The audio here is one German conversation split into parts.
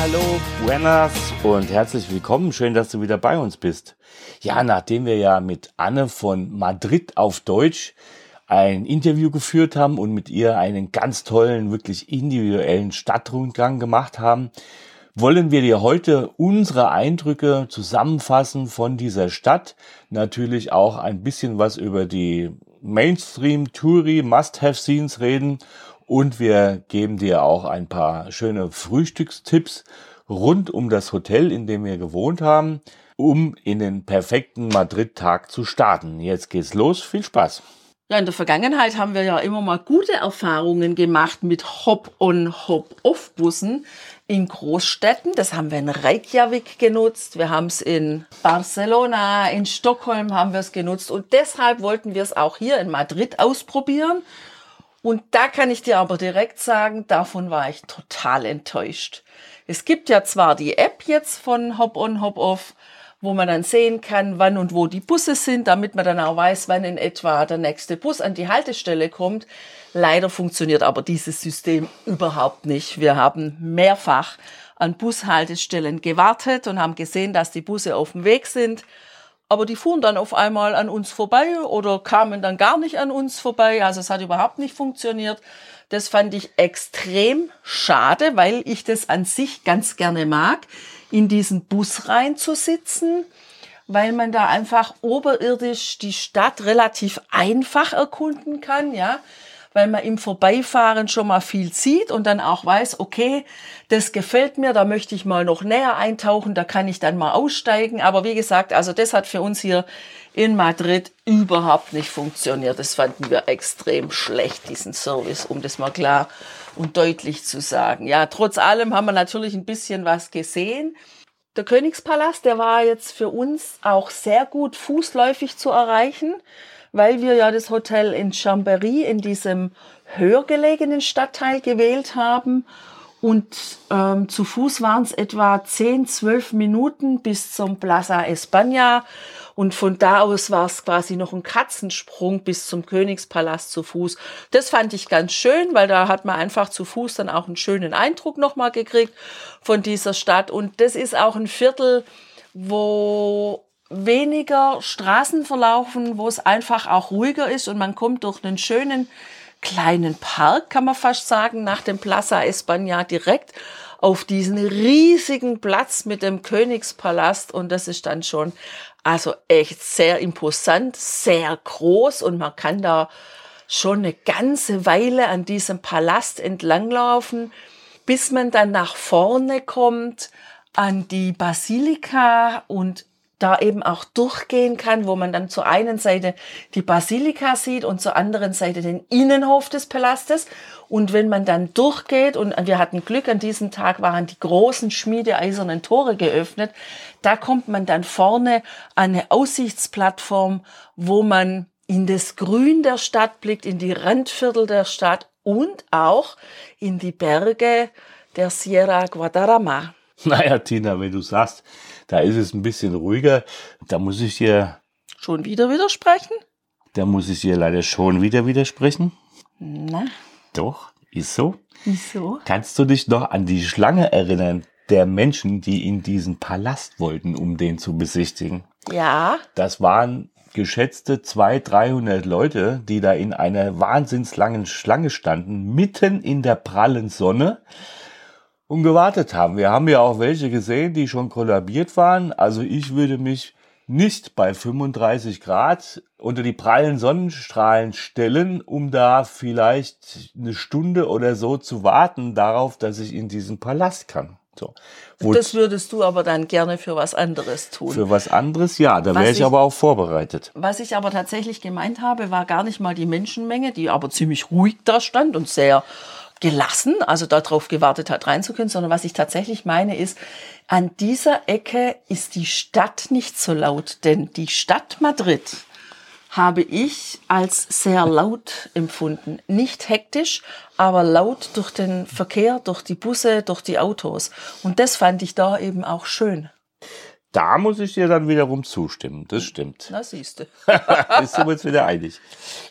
Hallo, buenas und herzlich willkommen. Schön, dass du wieder bei uns bist. Ja, nachdem wir ja mit Anne von Madrid auf Deutsch ein Interview geführt haben und mit ihr einen ganz tollen, wirklich individuellen Stadtrundgang gemacht haben, wollen wir dir heute unsere Eindrücke zusammenfassen von dieser Stadt. Natürlich auch ein bisschen was über die Mainstream-Touri Must-Have-Scenes reden und wir geben dir auch ein paar schöne Frühstückstipps rund um das Hotel, in dem wir gewohnt haben, um in den perfekten Madrid-Tag zu starten. Jetzt geht's los. Viel Spaß! Ja, in der Vergangenheit haben wir ja immer mal gute Erfahrungen gemacht mit Hop-on, Hop-off-Bussen in Großstädten. Das haben wir in Reykjavik genutzt, wir haben es in Barcelona, in Stockholm haben wir es genutzt und deshalb wollten wir es auch hier in Madrid ausprobieren. Und da kann ich dir aber direkt sagen, davon war ich total enttäuscht. Es gibt ja zwar die App jetzt von Hop-on, Hop-off, wo man dann sehen kann, wann und wo die Busse sind, damit man dann auch weiß, wann in etwa der nächste Bus an die Haltestelle kommt. Leider funktioniert aber dieses System überhaupt nicht. Wir haben mehrfach an Bushaltestellen gewartet und haben gesehen, dass die Busse auf dem Weg sind. Aber die fuhren dann auf einmal an uns vorbei oder kamen dann gar nicht an uns vorbei. Also es hat überhaupt nicht funktioniert. Das fand ich extrem schade, weil ich das an sich ganz gerne mag in diesen Bus reinzusitzen, weil man da einfach oberirdisch die Stadt relativ einfach erkunden kann, ja, weil man im Vorbeifahren schon mal viel sieht und dann auch weiß, okay, das gefällt mir, da möchte ich mal noch näher eintauchen, da kann ich dann mal aussteigen. Aber wie gesagt, also das hat für uns hier in Madrid überhaupt nicht funktioniert. Das fanden wir extrem schlecht, diesen Service, um das mal klar und deutlich zu sagen. Ja, trotz allem haben wir natürlich ein bisschen was gesehen. Der Königspalast, der war jetzt für uns auch sehr gut fußläufig zu erreichen, weil wir ja das Hotel in Chambéry in diesem höher gelegenen Stadtteil gewählt haben. Und ähm, zu Fuß waren es etwa 10, 12 Minuten bis zum Plaza España. Und von da aus war es quasi noch ein Katzensprung bis zum Königspalast zu Fuß. Das fand ich ganz schön, weil da hat man einfach zu Fuß dann auch einen schönen Eindruck nochmal gekriegt von dieser Stadt. Und das ist auch ein Viertel, wo weniger Straßen verlaufen, wo es einfach auch ruhiger ist und man kommt durch einen schönen kleinen Park, kann man fast sagen, nach dem Plaza España direkt auf diesen riesigen Platz mit dem Königspalast. Und das ist dann schon also echt sehr imposant, sehr groß. Und man kann da schon eine ganze Weile an diesem Palast entlanglaufen, bis man dann nach vorne kommt an die Basilika und da eben auch durchgehen kann, wo man dann zur einen Seite die Basilika sieht und zur anderen Seite den Innenhof des Palastes. Und wenn man dann durchgeht, und wir hatten Glück, an diesem Tag waren die großen schmiedeeisernen Tore geöffnet, da kommt man dann vorne an eine Aussichtsplattform, wo man in das Grün der Stadt blickt, in die Randviertel der Stadt und auch in die Berge der Sierra Guadarrama. Naja, Tina, wenn du sagst, da ist es ein bisschen ruhiger, da muss ich dir. Schon wieder widersprechen? Da muss ich dir leider schon wieder widersprechen. Na? Doch, ist so. Wieso? Kannst du dich noch an die Schlange erinnern, der Menschen, die in diesen Palast wollten, um den zu besichtigen? Ja. Das waren geschätzte 200, 300 Leute, die da in einer wahnsinnslangen Schlange standen, mitten in der prallen Sonne und gewartet haben. Wir haben ja auch welche gesehen, die schon kollabiert waren. Also ich würde mich nicht bei 35 Grad unter die prallen Sonnenstrahlen stellen, um da vielleicht eine Stunde oder so zu warten darauf, dass ich in diesen Palast kann. So. Wo das würdest du aber dann gerne für was anderes tun. Für was anderes, ja, da wäre ich, ich aber auch vorbereitet. Was ich aber tatsächlich gemeint habe, war gar nicht mal die Menschenmenge, die aber ziemlich ruhig da stand und sehr gelassen, also darauf gewartet hat, reinzukommen, sondern was ich tatsächlich meine ist, an dieser Ecke ist die Stadt nicht so laut, denn die Stadt Madrid habe ich als sehr laut empfunden. Nicht hektisch, aber laut durch den Verkehr, durch die Busse, durch die Autos. Und das fand ich da eben auch schön. Da muss ich dir dann wiederum zustimmen. Das stimmt. Na, siehst du. Bist du uns wieder einig.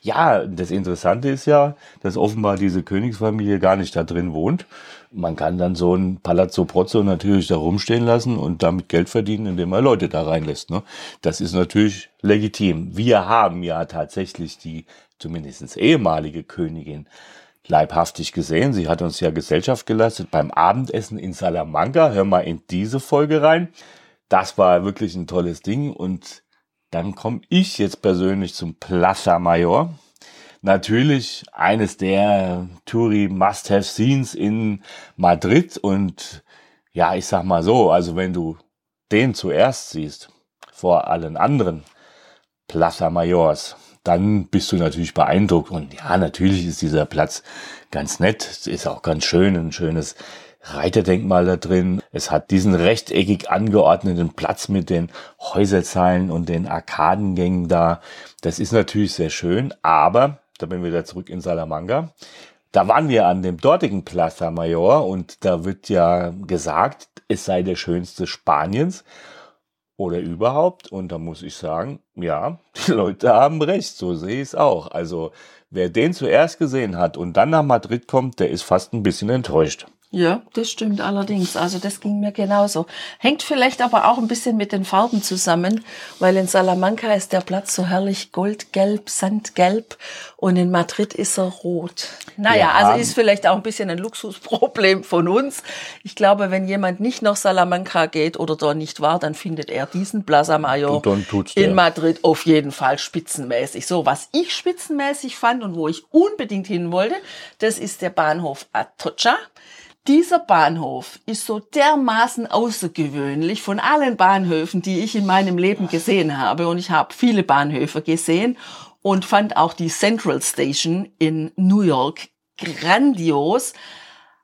Ja, das Interessante ist ja, dass offenbar diese Königsfamilie gar nicht da drin wohnt. Man kann dann so ein Palazzo Prozzo natürlich da rumstehen lassen und damit Geld verdienen, indem man Leute da reinlässt. Ne? Das ist natürlich legitim. Wir haben ja tatsächlich die zumindest ehemalige Königin leibhaftig gesehen. Sie hat uns ja Gesellschaft geleistet beim Abendessen in Salamanca. Hör mal in diese Folge rein das war wirklich ein tolles Ding. Und dann komme ich jetzt persönlich zum Plaza Mayor. Natürlich eines der Touri Must-Have-Scenes in Madrid. Und ja, ich sag mal so, also wenn du den zuerst siehst, vor allen anderen Plaza Mayors, dann bist du natürlich beeindruckt. Und ja, natürlich ist dieser Platz ganz nett, ist auch ganz schön, ein schönes Reiterdenkmal da drin. Es hat diesen rechteckig angeordneten Platz mit den Häuserzeilen und den Arkadengängen da. Das ist natürlich sehr schön, aber da bin wir wieder zurück in Salamanca. Da waren wir an dem dortigen Plaza Mayor und da wird ja gesagt, es sei der schönste Spaniens oder überhaupt. Und da muss ich sagen, ja, die Leute haben recht, so sehe ich es auch. Also wer den zuerst gesehen hat und dann nach Madrid kommt, der ist fast ein bisschen enttäuscht. Ja, das stimmt allerdings. Also das ging mir genauso. Hängt vielleicht aber auch ein bisschen mit den Farben zusammen, weil in Salamanca ist der Platz so herrlich goldgelb, sandgelb und in Madrid ist er rot. Naja, also ist vielleicht auch ein bisschen ein Luxusproblem von uns. Ich glaube, wenn jemand nicht nach Salamanca geht oder da nicht war, dann findet er diesen Plaza Mayor in Madrid auf jeden Fall spitzenmäßig. So, was ich spitzenmäßig fand und wo ich unbedingt hin wollte, das ist der Bahnhof Atocha. Dieser Bahnhof ist so dermaßen außergewöhnlich von allen Bahnhöfen, die ich in meinem Leben gesehen habe. Und ich habe viele Bahnhöfe gesehen und fand auch die Central Station in New York grandios.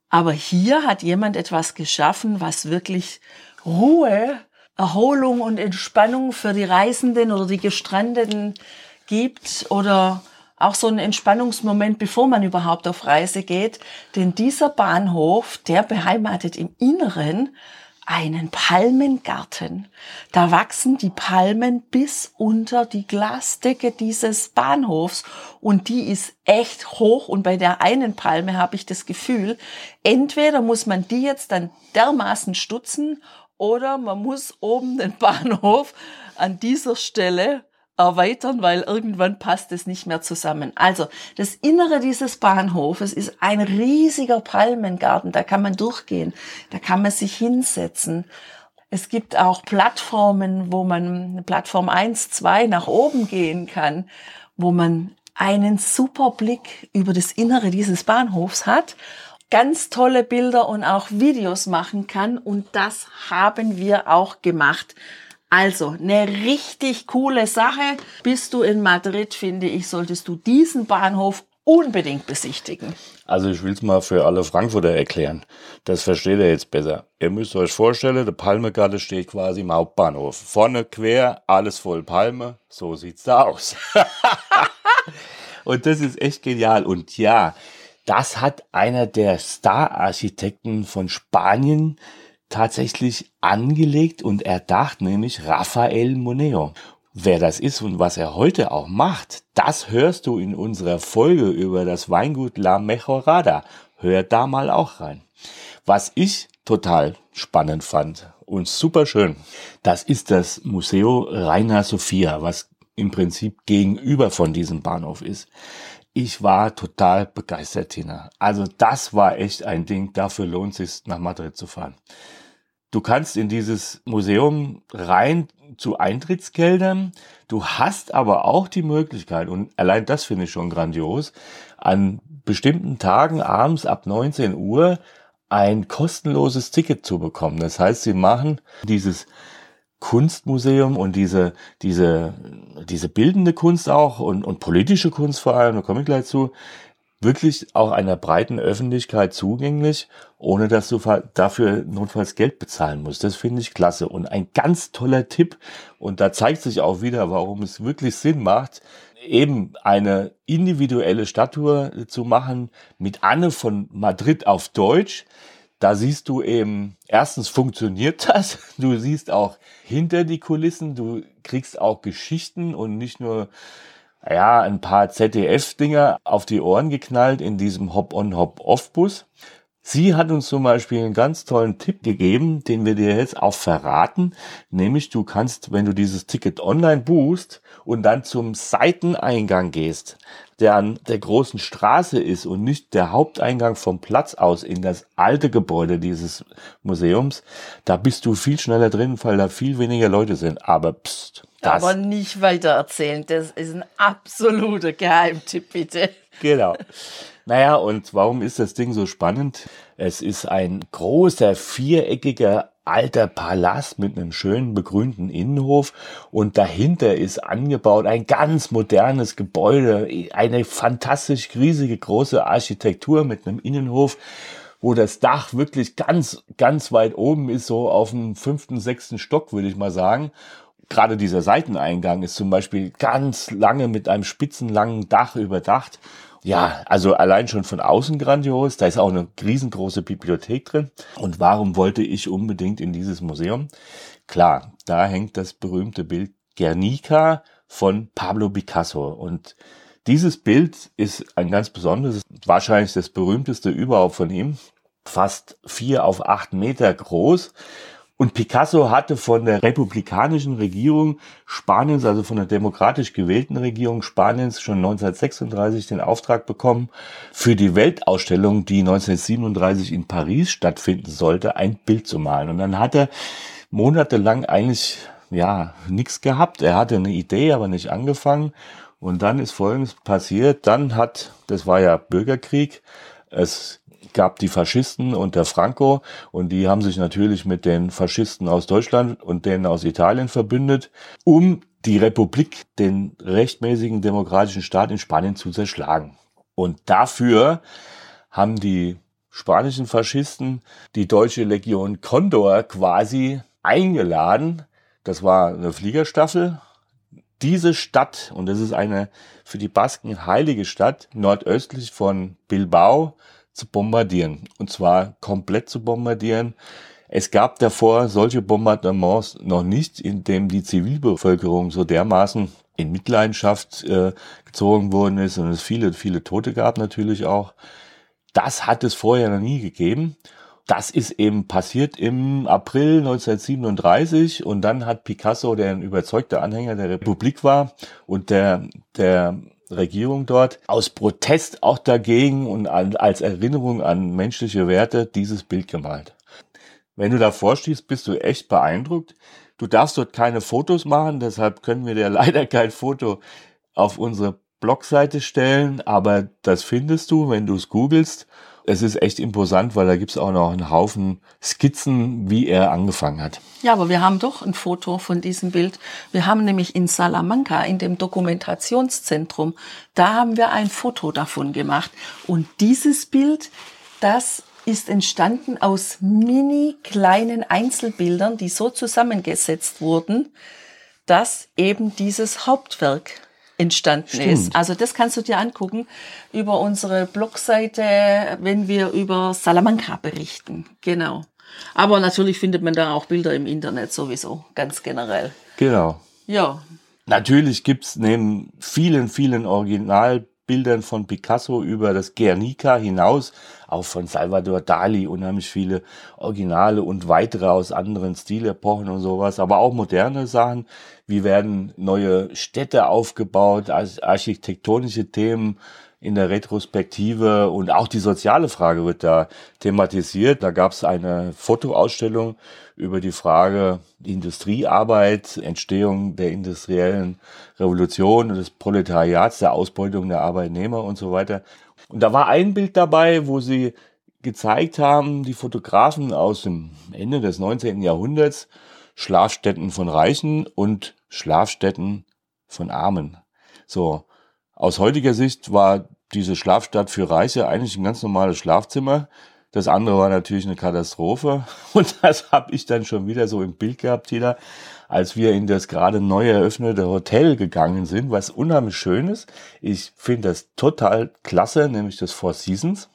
Aber hier hat jemand etwas geschaffen, was wirklich Ruhe, Erholung und Entspannung für die Reisenden oder die Gestrandeten gibt oder auch so ein Entspannungsmoment, bevor man überhaupt auf Reise geht. Denn dieser Bahnhof, der beheimatet im Inneren einen Palmengarten. Da wachsen die Palmen bis unter die Glasdecke dieses Bahnhofs und die ist echt hoch und bei der einen Palme habe ich das Gefühl, entweder muss man die jetzt dann dermaßen stutzen oder man muss oben den Bahnhof an dieser Stelle erweitern, weil irgendwann passt es nicht mehr zusammen. Also das Innere dieses Bahnhofes ist ein riesiger Palmengarten, da kann man durchgehen, da kann man sich hinsetzen. Es gibt auch Plattformen, wo man Plattform 1, 2 nach oben gehen kann, wo man einen super Blick über das Innere dieses Bahnhofs hat, ganz tolle Bilder und auch Videos machen kann und das haben wir auch gemacht. Also, eine richtig coole Sache. Bist du in Madrid, finde ich, solltest du diesen Bahnhof unbedingt besichtigen. Also ich will es mal für alle Frankfurter erklären. Das versteht ihr jetzt besser. Ihr müsst euch vorstellen, der Palmegarten steht quasi im Hauptbahnhof. Vorne quer, alles voll Palme. So sieht's da aus. Und das ist echt genial. Und ja, das hat einer der Star-Architekten von Spanien tatsächlich angelegt und erdacht, nämlich Rafael Moneo. Wer das ist und was er heute auch macht, das hörst du in unserer Folge über das Weingut La Mejorada. Hör da mal auch rein. Was ich total spannend fand und super schön, das ist das Museo Reina Sofia, was im Prinzip gegenüber von diesem Bahnhof ist. Ich war total begeistert, Tina. Also das war echt ein Ding. Dafür lohnt es sich, nach Madrid zu fahren. Du kannst in dieses Museum rein zu Eintrittsgeldern. Du hast aber auch die Möglichkeit, und allein das finde ich schon grandios, an bestimmten Tagen abends ab 19 Uhr ein kostenloses Ticket zu bekommen. Das heißt, sie machen dieses Kunstmuseum und diese, diese, diese bildende Kunst auch und, und politische Kunst vor allem, da komme ich gleich zu, wirklich auch einer breiten Öffentlichkeit zugänglich, ohne dass du dafür notfalls Geld bezahlen musst. Das finde ich klasse und ein ganz toller Tipp. Und da zeigt sich auch wieder, warum es wirklich Sinn macht, eben eine individuelle Statue zu machen mit Anne von Madrid auf Deutsch. Da siehst du eben, erstens funktioniert das. Du siehst auch hinter die Kulissen. Du kriegst auch Geschichten und nicht nur, ja, ein paar ZDF-Dinger auf die Ohren geknallt in diesem Hop-on, Hop-off-Bus. Sie hat uns zum Beispiel einen ganz tollen Tipp gegeben, den wir dir jetzt auch verraten. Nämlich du kannst, wenn du dieses Ticket online buchst und dann zum Seiteneingang gehst, der an der großen Straße ist und nicht der Haupteingang vom Platz aus in das alte Gebäude dieses Museums, da bist du viel schneller drin, weil da viel weniger Leute sind. Aber pst, das. Aber nicht weiter erzählen. Das ist ein absoluter Geheimtipp, bitte. Genau. Naja, und warum ist das Ding so spannend? Es ist ein großer, viereckiger alter Palast mit einem schönen begrünten Innenhof und dahinter ist angebaut ein ganz modernes Gebäude, eine fantastisch riesige große Architektur mit einem Innenhof, wo das Dach wirklich ganz, ganz weit oben ist, so auf dem fünften, sechsten Stock, würde ich mal sagen. Gerade dieser Seiteneingang ist zum Beispiel ganz lange mit einem spitzenlangen Dach überdacht ja, also allein schon von außen grandios. Da ist auch eine riesengroße Bibliothek drin. Und warum wollte ich unbedingt in dieses Museum? Klar, da hängt das berühmte Bild Guernica von Pablo Picasso. Und dieses Bild ist ein ganz besonderes, wahrscheinlich das berühmteste überhaupt von ihm. Fast vier auf acht Meter groß und Picasso hatte von der republikanischen Regierung Spaniens, also von der demokratisch gewählten Regierung Spaniens, schon 1936 den Auftrag bekommen, für die Weltausstellung, die 1937 in Paris stattfinden sollte, ein Bild zu malen. Und dann hat er monatelang eigentlich ja nichts gehabt. Er hatte eine Idee, aber nicht angefangen. Und dann ist Folgendes passiert. Dann hat, das war ja Bürgerkrieg, es gab die Faschisten unter Franco und die haben sich natürlich mit den Faschisten aus Deutschland und denen aus Italien verbündet, um die Republik, den rechtmäßigen demokratischen Staat in Spanien zu zerschlagen. Und dafür haben die spanischen Faschisten die deutsche Legion Condor quasi eingeladen. Das war eine Fliegerstaffel. Diese Stadt, und das ist eine für die Basken heilige Stadt, nordöstlich von Bilbao, zu bombardieren. Und zwar komplett zu bombardieren. Es gab davor solche Bombardements noch nicht, in dem die Zivilbevölkerung so dermaßen in Mitleidenschaft äh, gezogen worden ist und es viele, viele Tote gab natürlich auch. Das hat es vorher noch nie gegeben. Das ist eben passiert im April 1937 und dann hat Picasso, der ein überzeugter Anhänger der Republik war und der, der Regierung dort aus Protest auch dagegen und als Erinnerung an menschliche Werte dieses Bild gemalt. Wenn du davor stehst, bist du echt beeindruckt. Du darfst dort keine Fotos machen, deshalb können wir dir leider kein Foto auf unsere Blogseite stellen, aber das findest du, wenn du es googelst es ist echt imposant, weil da gibt's auch noch einen Haufen Skizzen, wie er angefangen hat. Ja, aber wir haben doch ein Foto von diesem Bild. Wir haben nämlich in Salamanca, in dem Dokumentationszentrum, da haben wir ein Foto davon gemacht. Und dieses Bild, das ist entstanden aus mini kleinen Einzelbildern, die so zusammengesetzt wurden, dass eben dieses Hauptwerk entstanden Stimmt. ist. Also das kannst du dir angucken über unsere Blogseite, wenn wir über Salamanca berichten. Genau. Aber natürlich findet man da auch Bilder im Internet sowieso, ganz generell. Genau. Ja. Natürlich gibt's neben vielen, vielen Originalbildern von Picasso über das Guernica hinaus, auch von Salvador Dali, unheimlich viele Originale und weitere aus anderen Stilepochen und sowas, aber auch moderne Sachen. Wie werden neue Städte aufgebaut, architektonische Themen in der Retrospektive und auch die soziale Frage wird da thematisiert. Da gab es eine Fotoausstellung über die Frage Industriearbeit, Entstehung der industriellen Revolution und des Proletariats, der Ausbeutung der Arbeitnehmer und so weiter. Und da war ein Bild dabei, wo sie gezeigt haben, die Fotografen aus dem Ende des 19. Jahrhunderts, Schlafstätten von Reichen und Schlafstätten von Armen. So. Aus heutiger Sicht war diese Schlafstadt für Reiche eigentlich ein ganz normales Schlafzimmer. Das andere war natürlich eine Katastrophe. Und das habe ich dann schon wieder so im Bild gehabt, Tina, als wir in das gerade neu eröffnete Hotel gegangen sind, was unheimlich schön ist. Ich finde das total klasse, nämlich das Four Seasons.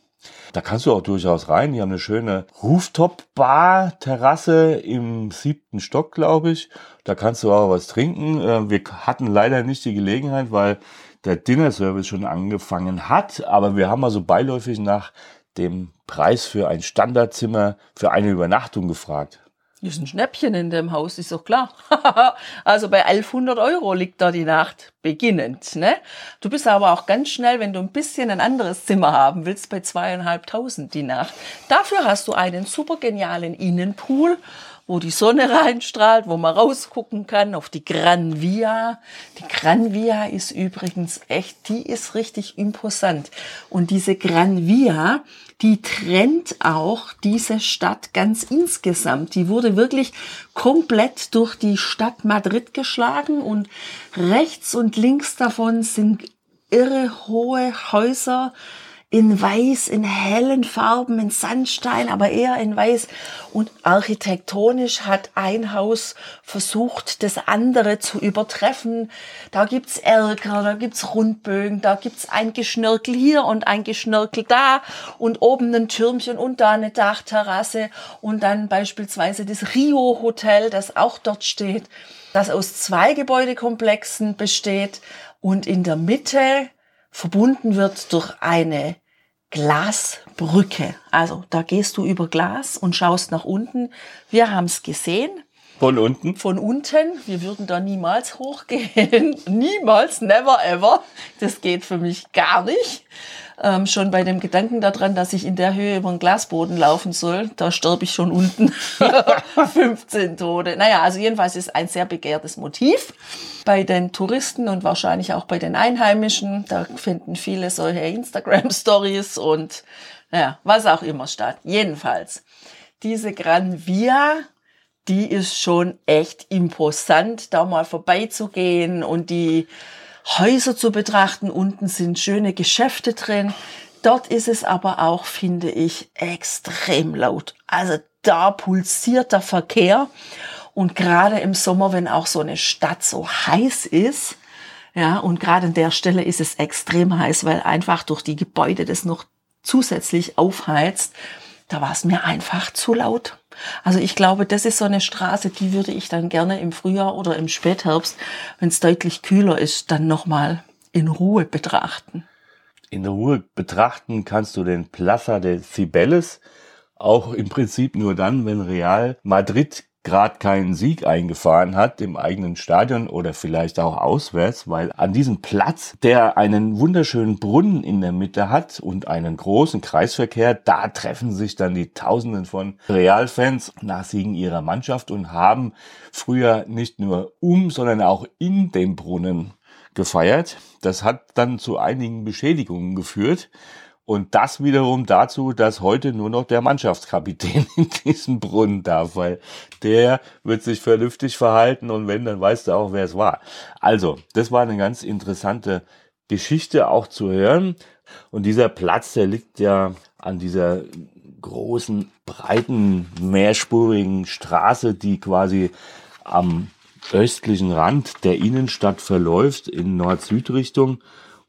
Da kannst du auch durchaus rein. Die haben eine schöne Rooftop-Bar-Terrasse im siebten Stock, glaube ich. Da kannst du auch was trinken. Äh, wir hatten leider nicht die Gelegenheit, weil der Dinner-Service schon angefangen hat. Aber wir haben also beiläufig nach dem Preis für ein Standardzimmer für eine Übernachtung gefragt. Ist ein Schnäppchen in dem Haus, ist doch klar. also bei 1100 Euro liegt da die Nacht beginnend. Ne? Du bist aber auch ganz schnell, wenn du ein bisschen ein anderes Zimmer haben willst, bei zweieinhalbtausend die Nacht. Dafür hast du einen super genialen Innenpool wo die Sonne reinstrahlt, wo man rausgucken kann auf die Gran Via. Die Gran Via ist übrigens echt, die ist richtig imposant. Und diese Gran Via, die trennt auch diese Stadt ganz insgesamt. Die wurde wirklich komplett durch die Stadt Madrid geschlagen und rechts und links davon sind irre hohe Häuser, in Weiß, in hellen Farben, in Sandstein, aber eher in Weiß. Und architektonisch hat ein Haus versucht, das andere zu übertreffen. Da gibt's Erker, da gibt's Rundbögen, da gibt's ein Geschnörkel hier und ein Geschnörkel da und oben ein Türmchen und da eine Dachterrasse und dann beispielsweise das Rio Hotel, das auch dort steht, das aus zwei Gebäudekomplexen besteht und in der Mitte verbunden wird durch eine Glasbrücke. Also da gehst du über Glas und schaust nach unten. Wir haben es gesehen. Von unten? Von unten. Wir würden da niemals hochgehen. niemals, never ever. Das geht für mich gar nicht ähm, schon bei dem Gedanken daran, dass ich in der Höhe über den Glasboden laufen soll, da sterbe ich schon unten. 15 Tode. Naja, also jedenfalls ist ein sehr begehrtes Motiv bei den Touristen und wahrscheinlich auch bei den Einheimischen. Da finden viele solche Instagram-Stories und naja, was auch immer statt. Jedenfalls, diese Gran Via, die ist schon echt imposant, da mal vorbeizugehen und die Häuser zu betrachten. Unten sind schöne Geschäfte drin. Dort ist es aber auch, finde ich, extrem laut. Also da pulsiert der Verkehr. Und gerade im Sommer, wenn auch so eine Stadt so heiß ist, ja, und gerade an der Stelle ist es extrem heiß, weil einfach durch die Gebäude das noch zusätzlich aufheizt, da war es mir einfach zu laut. Also ich glaube, das ist so eine Straße, die würde ich dann gerne im Frühjahr oder im Spätherbst, wenn es deutlich kühler ist, dann nochmal in Ruhe betrachten. In Ruhe betrachten kannst du den Plaza de Cibeles auch im Prinzip nur dann, wenn Real Madrid gerade keinen Sieg eingefahren hat im eigenen Stadion oder vielleicht auch auswärts, weil an diesem Platz, der einen wunderschönen Brunnen in der Mitte hat und einen großen Kreisverkehr, da treffen sich dann die Tausenden von Realfans nach Siegen ihrer Mannschaft und haben früher nicht nur um, sondern auch in dem Brunnen gefeiert. Das hat dann zu einigen Beschädigungen geführt. Und das wiederum dazu, dass heute nur noch der Mannschaftskapitän in diesem Brunnen darf, weil der wird sich vernünftig verhalten und wenn, dann weißt du auch, wer es war. Also, das war eine ganz interessante Geschichte auch zu hören. Und dieser Platz, der liegt ja an dieser großen, breiten, mehrspurigen Straße, die quasi am östlichen Rand der Innenstadt verläuft in Nord-Süd-Richtung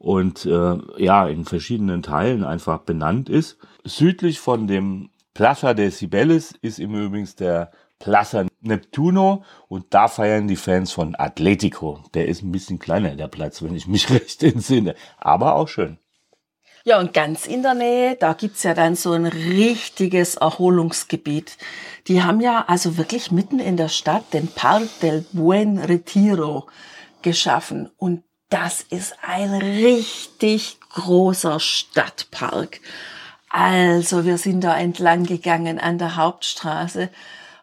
und äh, ja in verschiedenen Teilen einfach benannt ist. Südlich von dem Plaza de Cibeles ist im Übrigen der Plaza Neptuno und da feiern die Fans von Atletico. Der ist ein bisschen kleiner, der Platz, wenn ich mich recht entsinne, aber auch schön. Ja, und ganz in der Nähe, da gibt's ja dann so ein richtiges Erholungsgebiet. Die haben ja also wirklich mitten in der Stadt den Park del Buen Retiro geschaffen. Und das ist ein richtig großer Stadtpark. Also wir sind da entlang gegangen an der Hauptstraße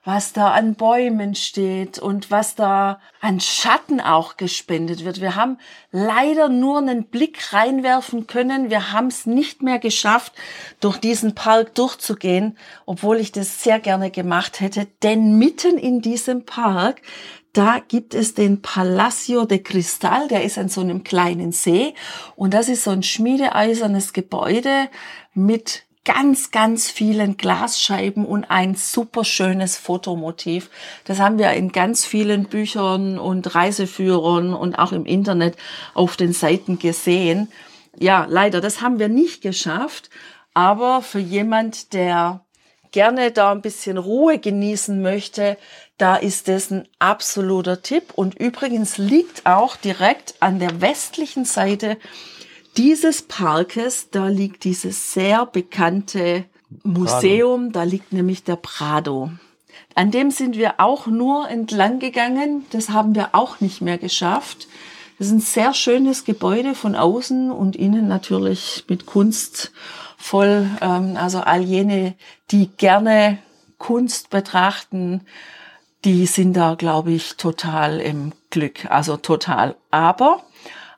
was da an Bäumen steht und was da an Schatten auch gespendet wird. Wir haben leider nur einen Blick reinwerfen können. Wir haben es nicht mehr geschafft, durch diesen Park durchzugehen, obwohl ich das sehr gerne gemacht hätte. Denn mitten in diesem Park da gibt es den Palacio de Cristal, der ist an so einem kleinen See und das ist so ein schmiedeeisernes Gebäude mit ganz, ganz vielen Glasscheiben und ein super schönes Fotomotiv. Das haben wir in ganz vielen Büchern und Reiseführern und auch im Internet auf den Seiten gesehen. Ja, leider, das haben wir nicht geschafft. Aber für jemand, der gerne da ein bisschen Ruhe genießen möchte, da ist es ein absoluter Tipp. Und übrigens liegt auch direkt an der westlichen Seite dieses Parkes, da liegt dieses sehr bekannte Museum, Prado. da liegt nämlich der Prado. An dem sind wir auch nur entlang gegangen. Das haben wir auch nicht mehr geschafft. Das ist ein sehr schönes Gebäude von außen und innen natürlich mit Kunst voll. Ähm, also all jene, die gerne Kunst betrachten, die sind da, glaube ich, total im Glück. Also total. Aber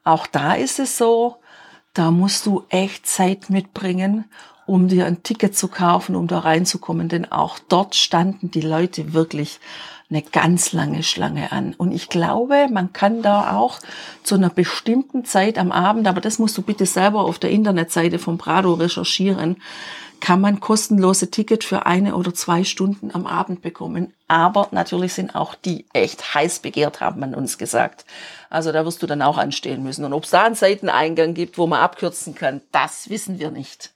auch da ist es so, da musst du echt Zeit mitbringen, um dir ein Ticket zu kaufen, um da reinzukommen. Denn auch dort standen die Leute wirklich eine ganz lange Schlange an. Und ich glaube, man kann da auch zu einer bestimmten Zeit am Abend, aber das musst du bitte selber auf der Internetseite von Prado recherchieren, kann man kostenlose Ticket für eine oder zwei Stunden am Abend bekommen. Aber natürlich sind auch die echt heiß begehrt, haben man uns gesagt. Also da wirst du dann auch anstehen müssen. Und ob es da einen Seiteneingang gibt, wo man abkürzen kann, das wissen wir nicht.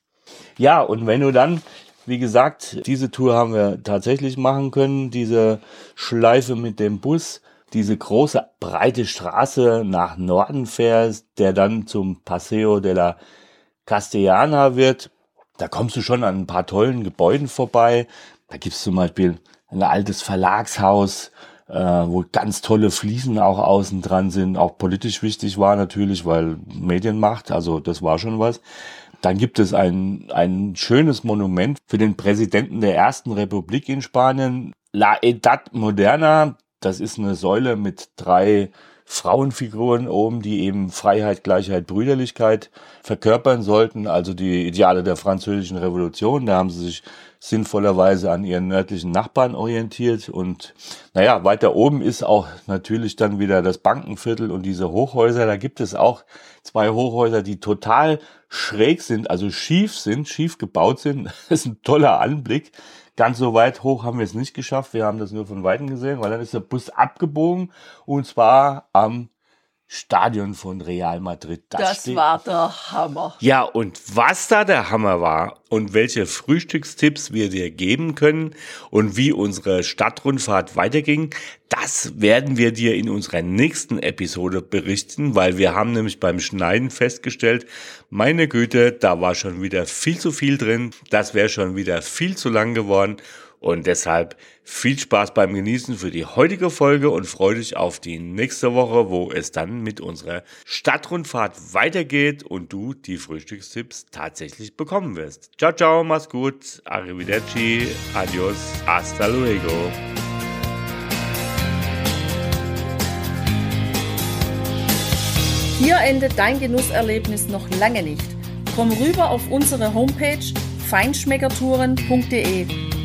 Ja, und wenn du dann, wie gesagt, diese Tour haben wir tatsächlich machen können, diese Schleife mit dem Bus, diese große breite Straße nach Norden fährst, der dann zum Paseo de la Castellana wird, da kommst du schon an ein paar tollen Gebäuden vorbei. Da gibt's zum Beispiel ein altes Verlagshaus, äh, wo ganz tolle Fliesen auch außen dran sind. Auch politisch wichtig war natürlich, weil Medienmacht, also das war schon was. Dann gibt es ein, ein schönes Monument für den Präsidenten der ersten Republik in Spanien, La Edad Moderna. Das ist eine Säule mit drei Frauenfiguren oben, die eben Freiheit, Gleichheit, Brüderlichkeit verkörpern sollten, also die Ideale der französischen Revolution. Da haben sie sich sinnvollerweise an ihren nördlichen Nachbarn orientiert. Und naja, weiter oben ist auch natürlich dann wieder das Bankenviertel und diese Hochhäuser. Da gibt es auch zwei Hochhäuser, die total schräg sind, also schief sind, schief gebaut sind. Das ist ein toller Anblick. Ganz so weit hoch haben wir es nicht geschafft. Wir haben das nur von Weitem gesehen, weil dann ist der Bus abgebogen und zwar am Stadion von Real Madrid. Das, das war der Hammer. Ja, und was da der Hammer war und welche Frühstückstipps wir dir geben können und wie unsere Stadtrundfahrt weiterging, das werden wir dir in unserer nächsten Episode berichten, weil wir haben nämlich beim Schneiden festgestellt, meine Güte, da war schon wieder viel zu viel drin, das wäre schon wieder viel zu lang geworden und deshalb viel Spaß beim Genießen für die heutige Folge und freue dich auf die nächste Woche, wo es dann mit unserer Stadtrundfahrt weitergeht und du die Frühstückstipps tatsächlich bekommen wirst. Ciao, ciao, mach's gut, arrivederci, adios, hasta luego. Hier endet dein Genusserlebnis noch lange nicht. Komm rüber auf unsere Homepage feinschmeckertouren.de